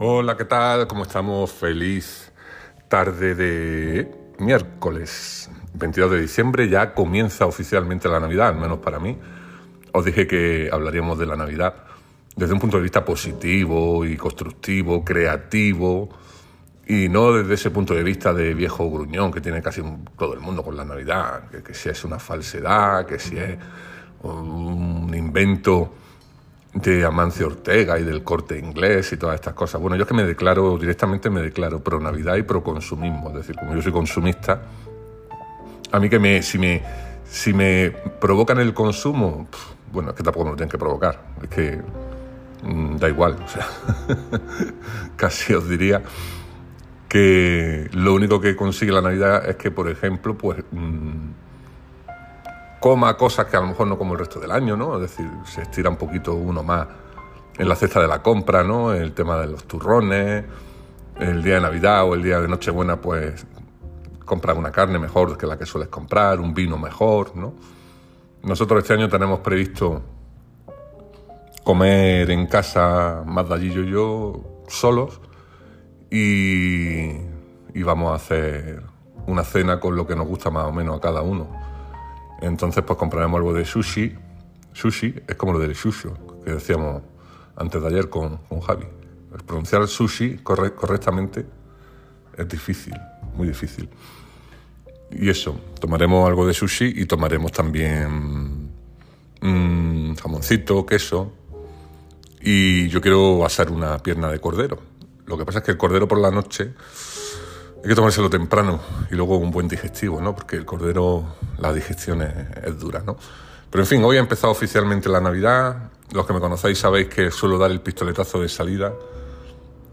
Hola, ¿qué tal? ¿Cómo estamos? Feliz tarde de miércoles 22 de diciembre. Ya comienza oficialmente la Navidad, al menos para mí. Os dije que hablaríamos de la Navidad desde un punto de vista positivo y constructivo, creativo, y no desde ese punto de vista de viejo gruñón que tiene casi todo el mundo con la Navidad, que, que si es una falsedad, que si es un invento de Amancio Ortega y del corte inglés y todas estas cosas. Bueno, yo es que me declaro, directamente me declaro pro Navidad y pro consumismo, es decir, como yo soy consumista, a mí que me, si me, si me provocan el consumo, bueno, es que tampoco me lo tienen que provocar, es que mm, da igual, o sea, casi os diría que lo único que consigue la Navidad es que, por ejemplo, pues... Mm, coma cosas que a lo mejor no como el resto del año, ¿no? Es decir, se estira un poquito uno más en la cesta de la compra, ¿no? El tema de los turrones, el día de Navidad o el día de Nochebuena, pues compras una carne mejor que la que sueles comprar, un vino mejor, ¿no? Nosotros este año tenemos previsto comer en casa, más Dallillo y yo, solos, y, y vamos a hacer una cena con lo que nos gusta más o menos a cada uno. Entonces, pues compraremos algo de sushi. Sushi es como lo del shusho, que decíamos antes de ayer con, con Javi. Pronunciar sushi correctamente es difícil, muy difícil. Y eso, tomaremos algo de sushi y tomaremos también mmm, jamoncito, queso. Y yo quiero asar una pierna de cordero. Lo que pasa es que el cordero por la noche hay que tomárselo temprano y luego un buen digestivo, ¿no? Porque el cordero, la digestión es, dura, ¿no? Pero en fin, hoy ha empezado oficialmente la Navidad. Los que me conocéis sabéis que suelo dar el pistoletazo de salida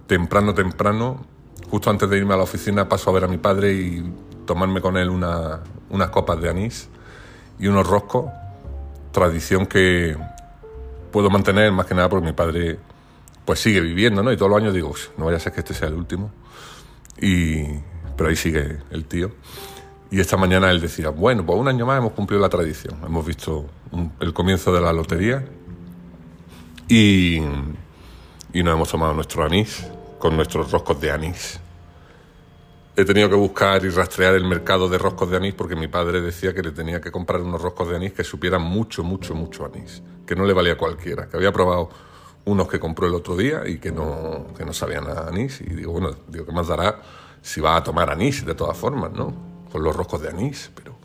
temprano, temprano. Justo antes de irme a la oficina paso a ver a mi padre y tomarme con él unas copas de anís y unos roscos. Tradición que puedo mantener más que nada porque mi padre pues sigue viviendo, ¿no? Y todos los años digo, no vaya a ser que este sea el último. Y, pero ahí sigue el tío. Y esta mañana él decía, bueno, pues un año más hemos cumplido la tradición. Hemos visto el comienzo de la lotería y, y nos hemos tomado nuestro anís con nuestros roscos de anís. He tenido que buscar y rastrear el mercado de roscos de anís porque mi padre decía que le tenía que comprar unos roscos de anís que supieran mucho, mucho, mucho anís, que no le valía cualquiera, que había probado unos que compró el otro día y que no, que no sabían a anís. Y digo, bueno, digo, ¿qué más dará si va a tomar anís de todas formas, no? Con los roscos de anís, pero,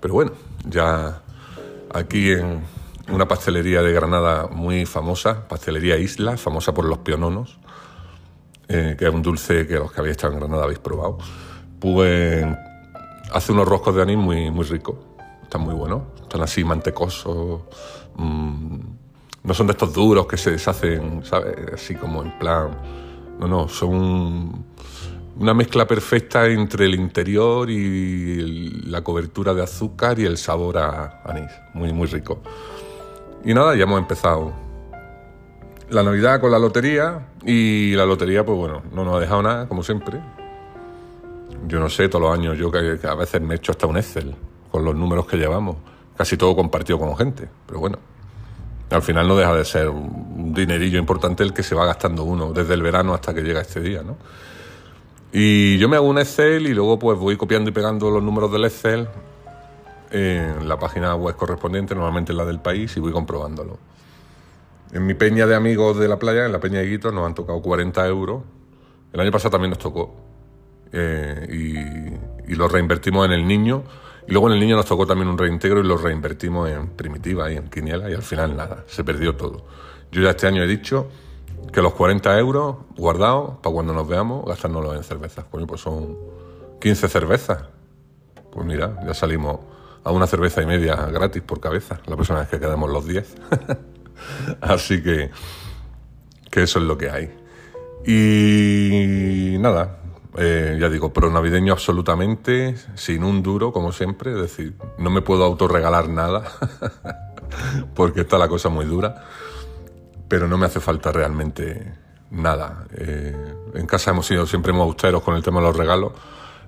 pero bueno, ya aquí en una pastelería de Granada muy famosa, Pastelería Isla, famosa por los piononos, eh, que es un dulce que los que habéis estado en Granada habéis probado, pues hace unos roscos de anís muy, muy ricos, están muy buenos, están así mantecosos, mmm, no son de estos duros que se deshacen, ¿sabes? Así como en plan... No, no, son una mezcla perfecta entre el interior y la cobertura de azúcar y el sabor a anís. Muy, muy rico. Y nada, ya hemos empezado la Navidad con la lotería y la lotería, pues bueno, no nos ha dejado nada, como siempre. Yo no sé, todos los años yo que, a veces me he hecho hasta un Excel con los números que llevamos. Casi todo compartido con gente, pero bueno. Al final no deja de ser un dinerillo importante el que se va gastando uno desde el verano hasta que llega este día, ¿no? Y yo me hago un Excel y luego pues voy copiando y pegando los números del Excel en la página web correspondiente, normalmente en la del país, y voy comprobándolo. En mi peña de amigos de la playa, en la peña de Guito, nos han tocado 40 euros. El año pasado también nos tocó. Eh, y, y lo reinvertimos en el niño y luego en el niño nos tocó también un reintegro y lo reinvertimos en primitiva y en quiniela y al final nada, se perdió todo. Yo ya este año he dicho que los 40 euros guardados para cuando nos veamos, gastárnoslos en cervezas. Coño, pues son 15 cervezas. Pues mira, ya salimos a una cerveza y media gratis por cabeza, la próxima vez que quedemos los 10. Así que, que eso es lo que hay. Y nada, eh, ya digo, pro navideño absolutamente, sin un duro, como siempre, es decir, no me puedo autorregalar nada, porque está la cosa muy dura, pero no me hace falta realmente nada. Eh, en casa hemos sido siempre muy austeros con el tema de los regalos,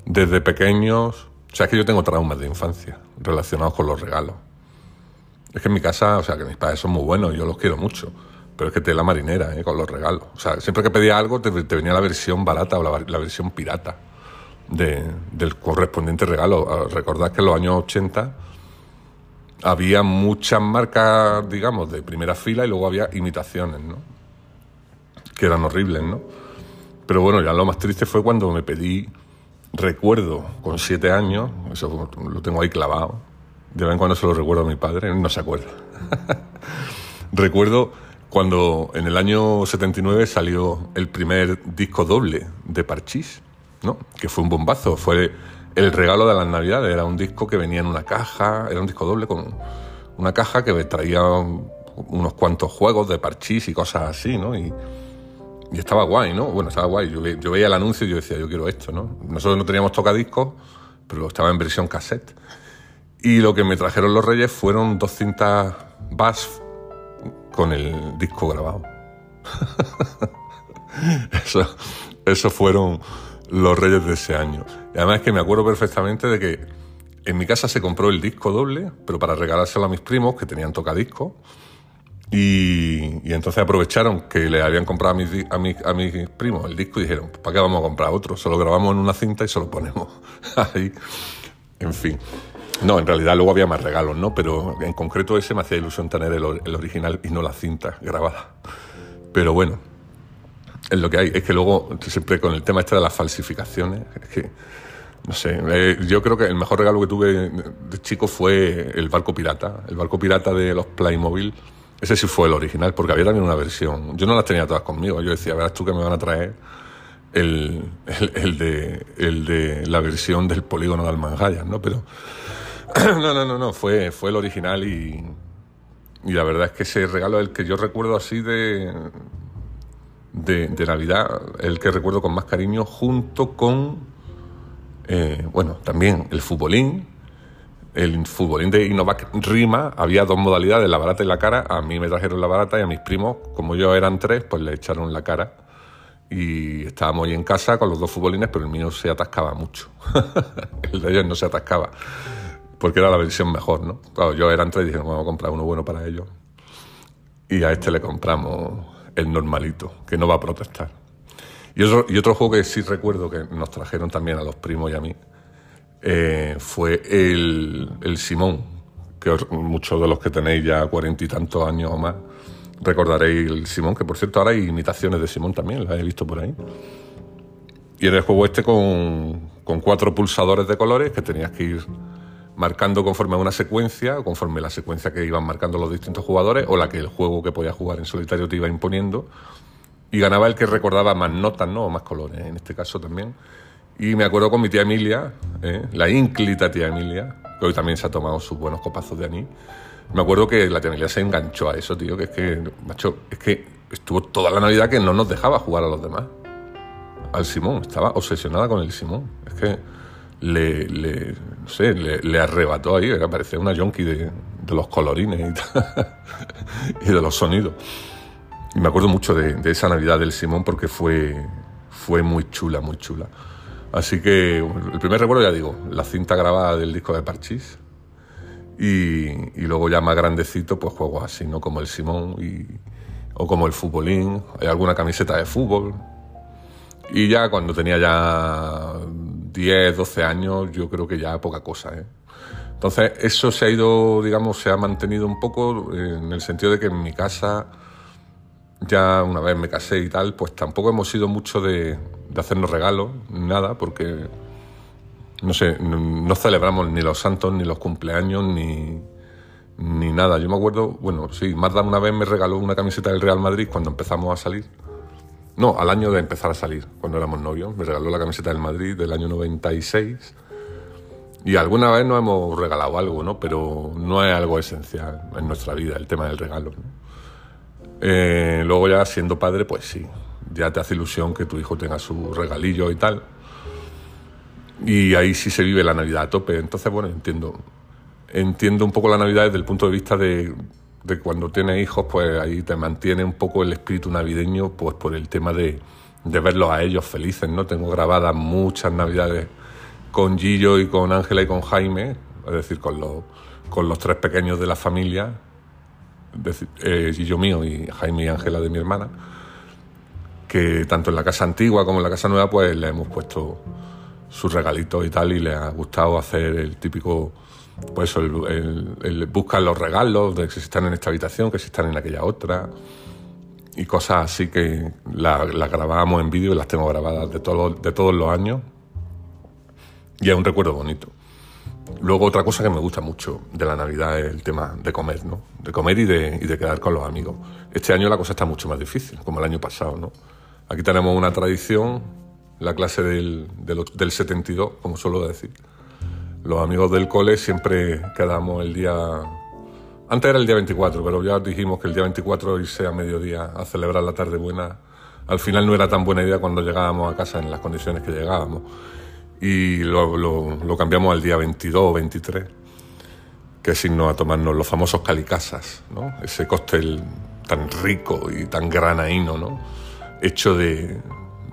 desde pequeños, o sea, es que yo tengo traumas de infancia relacionados con los regalos. Es que en mi casa, o sea, que mis padres son muy buenos, yo los quiero mucho, pero es que te la marinera, ¿eh? con los regalos. O sea, siempre que pedía algo te, venía la versión barata o la, versión pirata del correspondiente regalo. Ah, recordad que en los años 80 había muchas marcas, digamos, de primera fila y luego había imitaciones, ¿no? Que eran horribles, ¿no? Pero bueno, ya lo más triste fue cuando me pedí, recuerdo, con siete años, eso lo tengo ahí clavado, de vez en cuando se lo recuerdo a mi padre, no se acuerda. recuerdo cuando en el año 79 salió el primer disco doble de Parchís, ¿no? Que fue un bombazo, fue el regalo de las Navidades. Era un disco que venía en una caja, era un disco doble con una caja que traía unos cuantos juegos de parchís y cosas así, ¿no? Y, estaba guay, ¿no? Bueno, estaba guay. Yo, veía el anuncio y yo decía, yo quiero esto, ¿no? Nosotros no teníamos tocadiscos, pero estaba en versión cassette. Y lo que me trajeron los Reyes fueron dos cintas BASF con el disco grabado. eso, eso fueron los Reyes de ese año. Y además es que me acuerdo perfectamente de que en mi casa se compró el disco doble, pero para regalárselo a mis primos que tenían tocadiscos. Y, y entonces aprovecharon que le habían comprado a mis, a, mis, a mis primos el disco y dijeron, ¿para qué vamos a comprar otro? Se lo grabamos en una cinta y se lo ponemos ahí. En fin. No, en realidad luego había más regalos, ¿no? Pero en concreto ese me hacía ilusión tener el, el original y no la cinta grabada. Pero bueno, es lo que hay. Es que luego, siempre con el tema este de las falsificaciones, es que, no sé, eh, yo creo que el mejor regalo que tuve de chico fue el barco pirata, el barco pirata de los Playmobil. Ese sí fue el original, porque había también una versión. Yo no las tenía todas conmigo, yo decía, verás tú que me van a traer el, el, de, el de la versión del polígono de Almanjayas, ¿no? Pero no, no, no, no, fue, fue el original y, y la verdad es que ese regalo es el que yo recuerdo así de de, Navidad, el que recuerdo con más cariño, junto con, eh, bueno, también el futbolín. El futbolín de Innovac Rima, había dos modalidades, la barata y la cara. A mí me trajeron la barata y a mis primos, como yo eran tres, pues le echaron la cara. Y estábamos ahí en casa con los dos futbolines, pero el mío se atascaba mucho. el de ellos no se atascaba, porque era la versión mejor, ¿no? Claro, yo eran tres y dije, vamos a comprar uno bueno para ellos. Y a este le compramos el normalito, que no va a protestar. Y otro, y otro juego que sí recuerdo que nos trajeron también a los primos y a mí eh, fue el, el, Simón, que muchos de los que tenéis ya cuarenta y tantos años o más recordaréis el Simón, que por cierto ahora hay imitaciones de Simón también, las he visto por ahí. Y era el juego este con, con cuatro pulsadores de colores que tenías que ir marcando conforme a una secuencia, conforme la secuencia que iban marcando los distintos jugadores, o la que el juego que podías jugar en solitario te iba imponiendo, y ganaba el que recordaba más notas, ¿no? O más colores, en este caso también. Y me acuerdo con mi tía Emilia, ¿eh? la ínclita tía Emilia, que hoy también se ha tomado sus buenos copazos de anís. Me acuerdo que la tía Emilia se enganchó a eso, tío, que es que, macho, es que estuvo toda la Navidad que no nos dejaba jugar a los demás. Al Simón, estaba obsesionada con el Simón. Es que le, le no sé, le, arrebató ahí, parecía una yonki de, los colorines y, de los sonidos. Y me acuerdo mucho de, esa Navidad del Simón porque fue, fue muy chula, muy chula. Así que el primer recuerdo, ya digo, la cinta grabada del disco de Parchís. Y, y, luego ya más grandecito, pues juegos así, ¿no? Como el Simón y, o como el futbolín, hay alguna camiseta de fútbol. Y ya cuando tenía ya 10, 12 años, yo creo que ya poca cosa. ¿eh? Entonces, eso se ha ido, digamos, se ha mantenido un poco en el sentido de que en mi casa, ya una vez me casé y tal, pues tampoco hemos sido mucho de, hacernos regalos, nada, porque, no sé, no celebramos ni los santos, ni los cumpleaños, ni, ni nada. Yo me acuerdo, bueno, sí, Marta una vez me regaló una camiseta del Real Madrid cuando empezamos a salir no, al año de empezar a salir, cuando éramos novios. Me regaló la camiseta del Madrid del año 96. Y alguna vez nos hemos regalado algo, ¿no? Pero no es algo esencial en nuestra vida el tema del regalo. Eh, luego ya siendo padre, pues sí, ya te hace ilusión que tu hijo tenga su regalillo y tal. Y ahí sí se vive la Navidad a tope. Entonces, bueno, entiendo. Entiendo un poco la Navidad desde el punto de vista de de cuando tienes hijos, pues ahí te mantiene un poco el espíritu navideño, pues por el tema de, de verlos a ellos felices, ¿no? Tengo grabadas muchas navidades con Gillo y con Ángela y con Jaime, es decir, con los, con los tres pequeños de la familia, eh, Gillo mío y Jaime y Ángela de mi hermana, que tanto en la casa antigua como en la casa nueva, pues le hemos puesto sus regalitos y tal, y le ha gustado hacer el típico, pues el, buscar los regalos, de que si están en esta habitación, que si están en aquella otra, y cosas así que las la grabábamos en vídeo y las tengo grabadas de, todos los años, y es un recuerdo bonito. Luego otra cosa que me gusta mucho de la Navidad es el tema de comer, ¿no? De comer y de, quedar con los amigos. Este año la cosa está mucho más difícil, como el año pasado, ¿no? Aquí tenemos una tradición, la clase del, del, 72, como suelo decir. Los amigos del cole siempre quedamos el día... Antes era el día 24, pero ya dijimos que el día 24 irse a mediodía a celebrar la tarde buena. Al final no era tan buena idea cuando llegábamos a casa en las condiciones que llegábamos y lo, cambiamos al día 22 o 23, que es signo a tomarnos los famosos calicasas, ¿no? ese cóctel tan rico y tan granaíno, ¿no? hecho de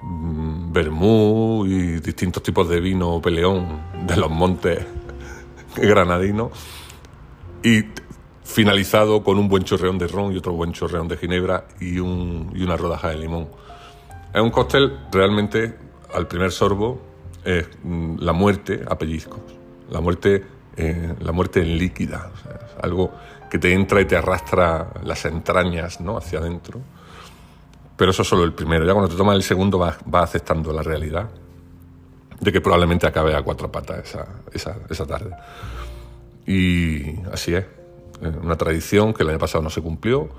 mm, vermú y distintos tipos de vino peleón de los montes granadinos y finalizado con un buen chorreón de ron y otro buen chorreón de ginebra y, un, y una rodaja de limón. Es un cóctel realmente al primer sorbo es mm, la muerte a pellizcos, la muerte, eh, la muerte en líquida, algo que te entra y te arrastra las entrañas ¿no? hacia adentro. Pero eso es solo el primero, ya cuando te tomas el segundo vas, aceptando la realidad de que probablemente acabe a cuatro patas esa, esa, tarde. Y así es, una tradición que el año pasado no se cumplió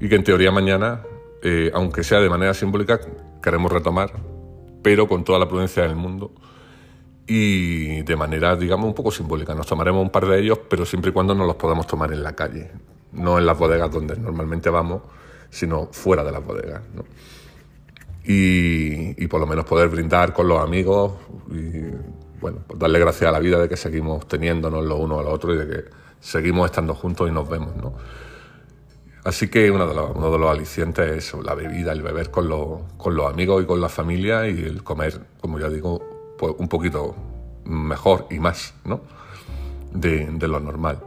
y que en teoría mañana, eh, aunque sea de manera simbólica, queremos retomar pero con toda la prudencia del mundo y de manera, digamos, un poco simbólica. Nos tomaremos un par de ellos, pero siempre y cuando no los podamos tomar en la calle, no en las bodegas donde normalmente vamos, sino fuera de las bodegas. Y, por lo menos poder brindar con los amigos y, bueno, pues darle gracias a la vida de que seguimos teniéndonos los unos a los otros y de que seguimos estando juntos y nos vemos. ¿no? Así que uno de, los, uno de los alicientes es la bebida, el beber con los, con los amigos y con la familia y el comer, como ya digo, pues un poquito mejor y más ¿no? de, lo normal.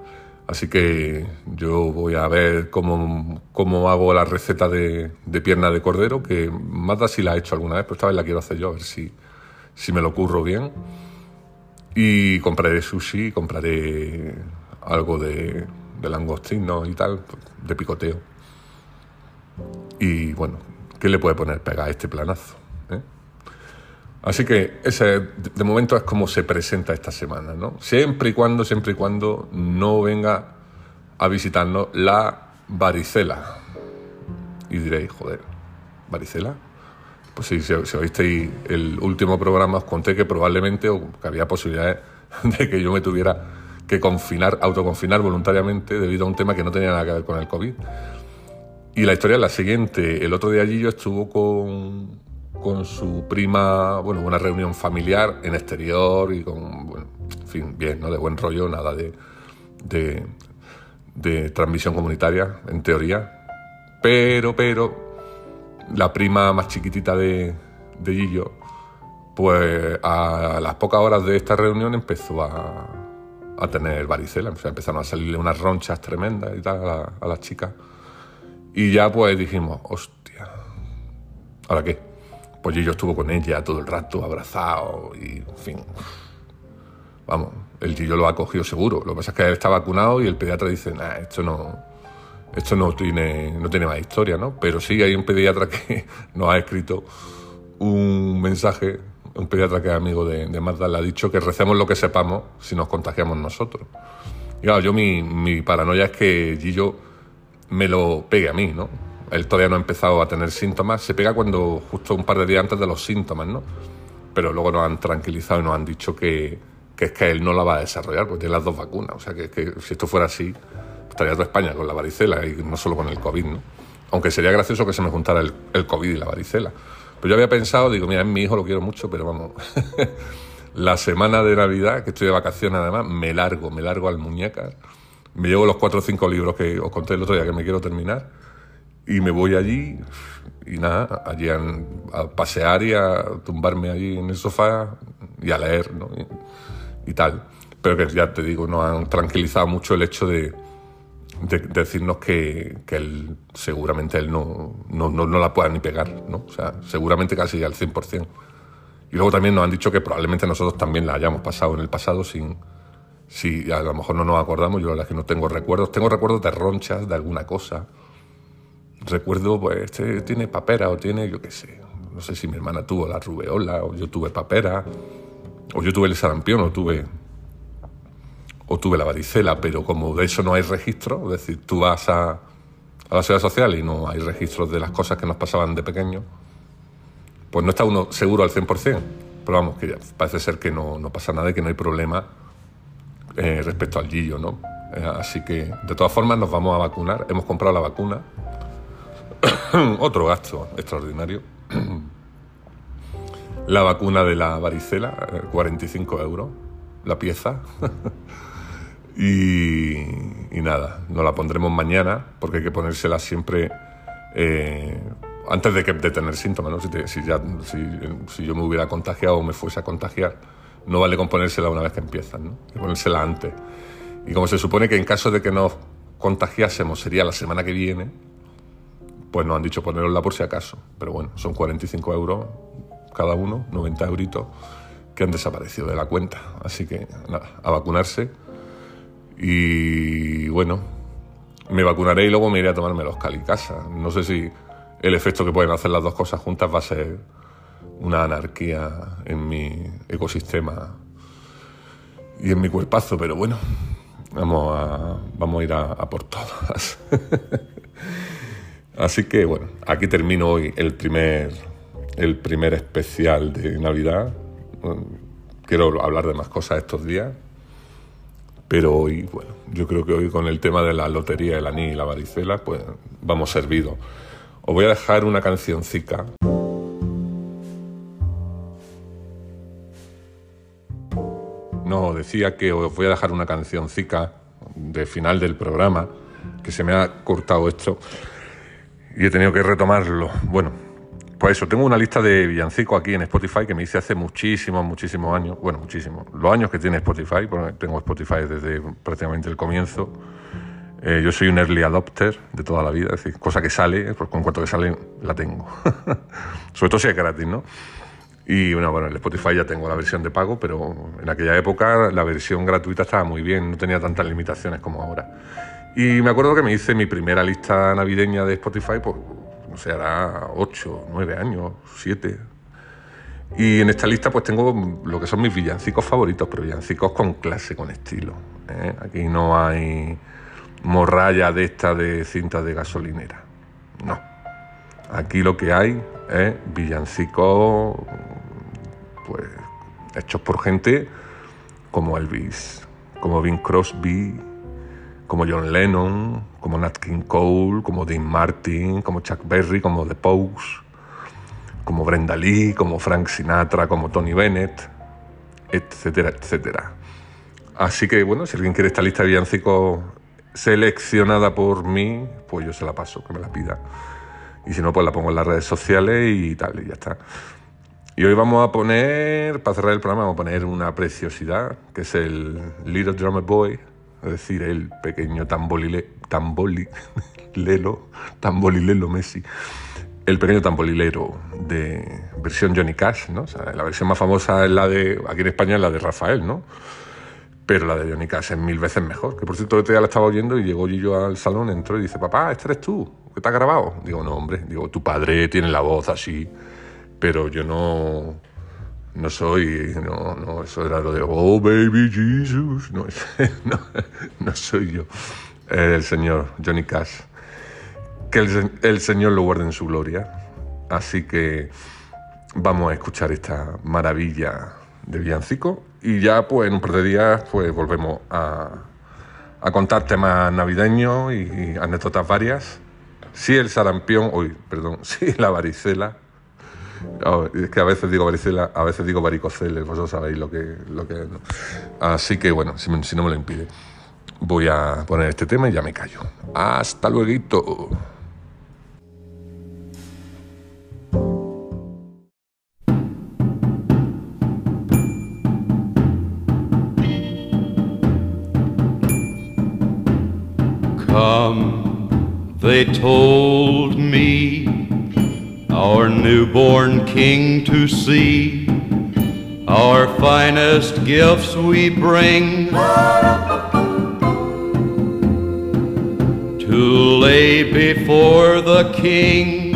Así que yo voy a ver cómo, cómo hago la receta de, de, pierna de cordero, que Mazda sí la he hecho alguna vez, pero esta vez la quiero hacer yo, a ver si, si me lo curro bien. Y compraré sushi, compraré algo de, de langostino y tal, de picoteo. Y bueno, ¿qué le puede poner pega a este planazo? Así que ese, de momento es como se presenta esta semana, ¿no? Siempre y cuando, siempre y cuando no venga a visitarnos la varicela. Y diréis, joder, ¿varicela? Pues sí, si, si oísteis el último programa os conté que probablemente o que había posibilidades de que yo me tuviera que confinar, autoconfinar voluntariamente debido a un tema que no tenía nada que ver con el COVID. Y la historia es la siguiente. El otro día allí yo estuvo con, con su prima, bueno, una reunión familiar en exterior y con, en fin, bien, ¿no? De buen rollo, nada de, de, de transmisión comunitaria, en teoría. Pero, pero, la prima más chiquitita de, de Gillo, pues a las pocas horas de esta reunión empezó a, a tener varicela. O sea, empezaron a salirle unas ronchas tremendas y tal a, las chicas. Y ya pues dijimos, hostia, ¿ahora qué? Pues yo estuvo con ella todo el rato, abrazado y, en fin. Vamos, el Gillo lo ha cogido seguro. Lo que pasa es que él está vacunado y el pediatra dice, nah, esto no, esto no tiene, no tiene más historia, ¿no? Pero sí hay un pediatra que nos ha escrito un mensaje un pediatra que es amigo de, de Magda, le ha dicho que recemos lo que sepamos si nos contagiamos nosotros. Y claro, yo mi, mi paranoia es que Gillo me lo pegue a mí, ¿no? Él todavía no ha empezado a tener síntomas, se pega cuando justo un par de días antes de los síntomas, ¿no? Pero luego nos han tranquilizado y nos han dicho que, que es que él no la va a desarrollar porque tiene las dos vacunas. O sea, que, si esto fuera así, estaría toda España con la varicela y no solo con el COVID, ¿no? Aunque sería gracioso que se me juntara el, el COVID y la varicela. Pero yo había pensado, digo, mira, mi hijo lo quiero mucho, pero vamos, la semana de Navidad, que estoy de vacaciones además, me largo, me largo al muñecas, me llevo los cuatro o cinco libros que os conté el otro día que me quiero terminar, y me voy allí, y nada, allí a, pasear y a tumbarme allí en el sofá y a leer, ¿no? y, tal. Pero que ya te digo, nos han tranquilizado mucho el hecho de, decirnos que, él, seguramente él no, no, no, la pueda ni pegar, ¿no? O sea, seguramente casi al 100%. Y luego también nos han dicho que probablemente nosotros también la hayamos pasado en el pasado sin... Si a lo mejor no nos acordamos, yo la verdad es que no tengo recuerdos. Tengo recuerdos de ronchas, de alguna cosa. Recuerdo, pues, este tiene papera o tiene, yo qué sé, no sé si mi hermana tuvo la rubeola o yo tuve papera o yo tuve el sarampión o tuve o tuve la varicela, pero como de eso no hay registro, es decir, tú vas a, a la ciudad social y no hay registros de las cosas que nos pasaban de pequeño, pues no está uno seguro al 100%, pero vamos, que parece ser que no, no pasa nada y que no hay problema eh, respecto al Gillo, ¿no? Eh, así que, de todas formas, nos vamos a vacunar, hemos comprado la vacuna, otro gasto extraordinario. la vacuna de la varicela, 45 eh, euros la pieza. Y, nada, nos la pondremos mañana porque hay que ponérsela siempre eh, antes de, que, de tener síntomas. ¿no? Si, si, yo me hubiera contagiado o me fuese a contagiar, no vale con ponérsela una vez que empiezan, ¿no? hay que ponérsela antes. Y como se supone que en caso de que nos contagiásemos sería la semana que viene, pues nos han dicho ponerosla por si acaso. Pero bueno, son 45 euros cada uno, 90 euritos, que han desaparecido de la cuenta. Así que nada, a vacunarse y bueno, me vacunaré y luego me iré a tomarme los calicasa. No sé si el efecto que pueden hacer las dos cosas juntas va a ser una anarquía en mi ecosistema y en mi cuerpazo, pero bueno, vamos a, vamos a ir a, por todas. Así que bueno, aquí termino hoy el primer, el primer especial de Navidad. Quiero hablar de más cosas estos días. Pero hoy, bueno, yo creo que hoy con el tema de la lotería, el anís y la varicela, pues vamos servidos. Os voy a dejar una cancioncica. No, decía que os voy a dejar una cancioncica de final del programa, que se me ha cortado esto y he tenido que retomarlo. Bueno, pues eso, tengo una lista de villancicos aquí en Spotify que me hice hace muchísimos, muchísimos años. Bueno, muchísimos. Los años que tiene Spotify, porque tengo Spotify desde prácticamente el comienzo. Eh, yo soy un early adopter de toda la vida, es decir, cosa que sale, pues con cuanto que sale la tengo. Sobre todo si es gratis, ¿no? Y bueno, bueno, en Spotify ya tengo la versión de pago, pero en aquella época la versión gratuita estaba muy bien, no tenía tantas limitaciones como ahora. Y me acuerdo que me hice mi primera lista navideña de Spotify, pues o sea, hará 8, 9 años, 7. Y en esta lista pues tengo lo que son mis villancicos favoritos, pero villancicos con clase, con estilo. ¿eh? Aquí no hay morralla de esta de cinta de gasolinera. No. Aquí lo que hay es villancicos pues hechos por gente como Elvis, como Bing Crosby, como John Lennon, como Nat King Cole, como Dean Martin, como Chuck Berry, como The Pogues, como Brenda Lee, como Frank Sinatra, como Tony Bennett, etcétera, etcétera. Así que bueno, si alguien quiere esta lista de villancicos seleccionada por mí, pues yo se la paso, que me la pida. Y si no, pues la pongo en las redes sociales y tal, y ya está. Y hoy vamos a poner, para cerrar el programa, vamos a poner una preciosidad, que es el Little Drummer Boy es decir, el pequeño tambolile, tambolilelo, tambolilelo Messi, el pequeño tambolilero de versión Johnny Cash, ¿no? la versión más famosa es la de, aquí en España es la de Rafael, ¿no? Pero la de Johnny Cash es mil veces mejor. Que por cierto, día la estaba oyendo y llegó Gillo al salón, entró y dice, papá, este eres tú, ¿qué te has grabado? Digo, no, hombre, digo, tu padre tiene la voz así, pero yo no no soy, no, no, eso era lo de, oh baby Jesus, no, no, soy yo, el señor Johnny Cash. Que el, Señor lo guarde en su gloria. Así que vamos a escuchar esta maravilla de villancico y ya pues en un par de días pues volvemos a, a contar temas navideños y, anécdotas varias. Sí el sarampión, uy, perdón, sí la varicela es que a veces digo varicela, a veces digo varicoceles, vosotros sabéis lo que, lo que Así que bueno, si, no me lo impide, voy a poner este tema y ya me callo. Hasta luego. They told newborn king to see. Our finest gifts we bring to lay before the king.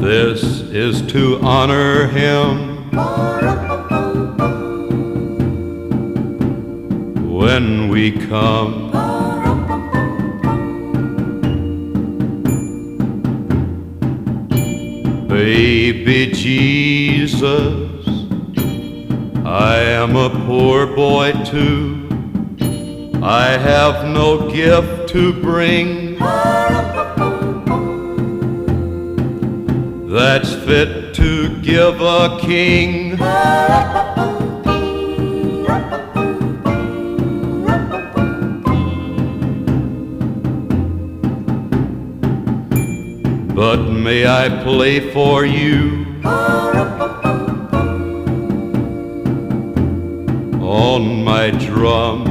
This is to honor him when we come. Baby Jesus, I am a poor boy too. I have no gift to bring that's fit to give a king. But may I play for you on my drum?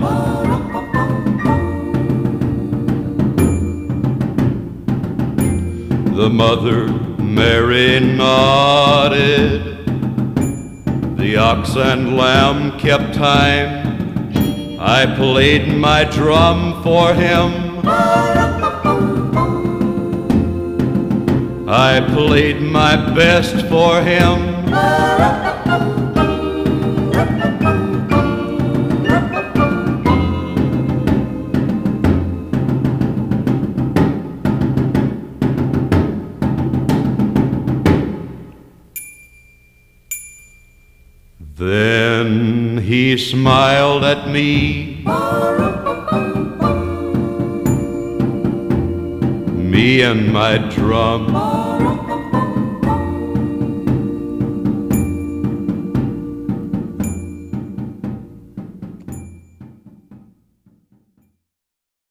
The mother Mary nodded. The ox and lamb kept time. I played my drum for him. I played my best for him. Then he smiled at me. Me and my drum.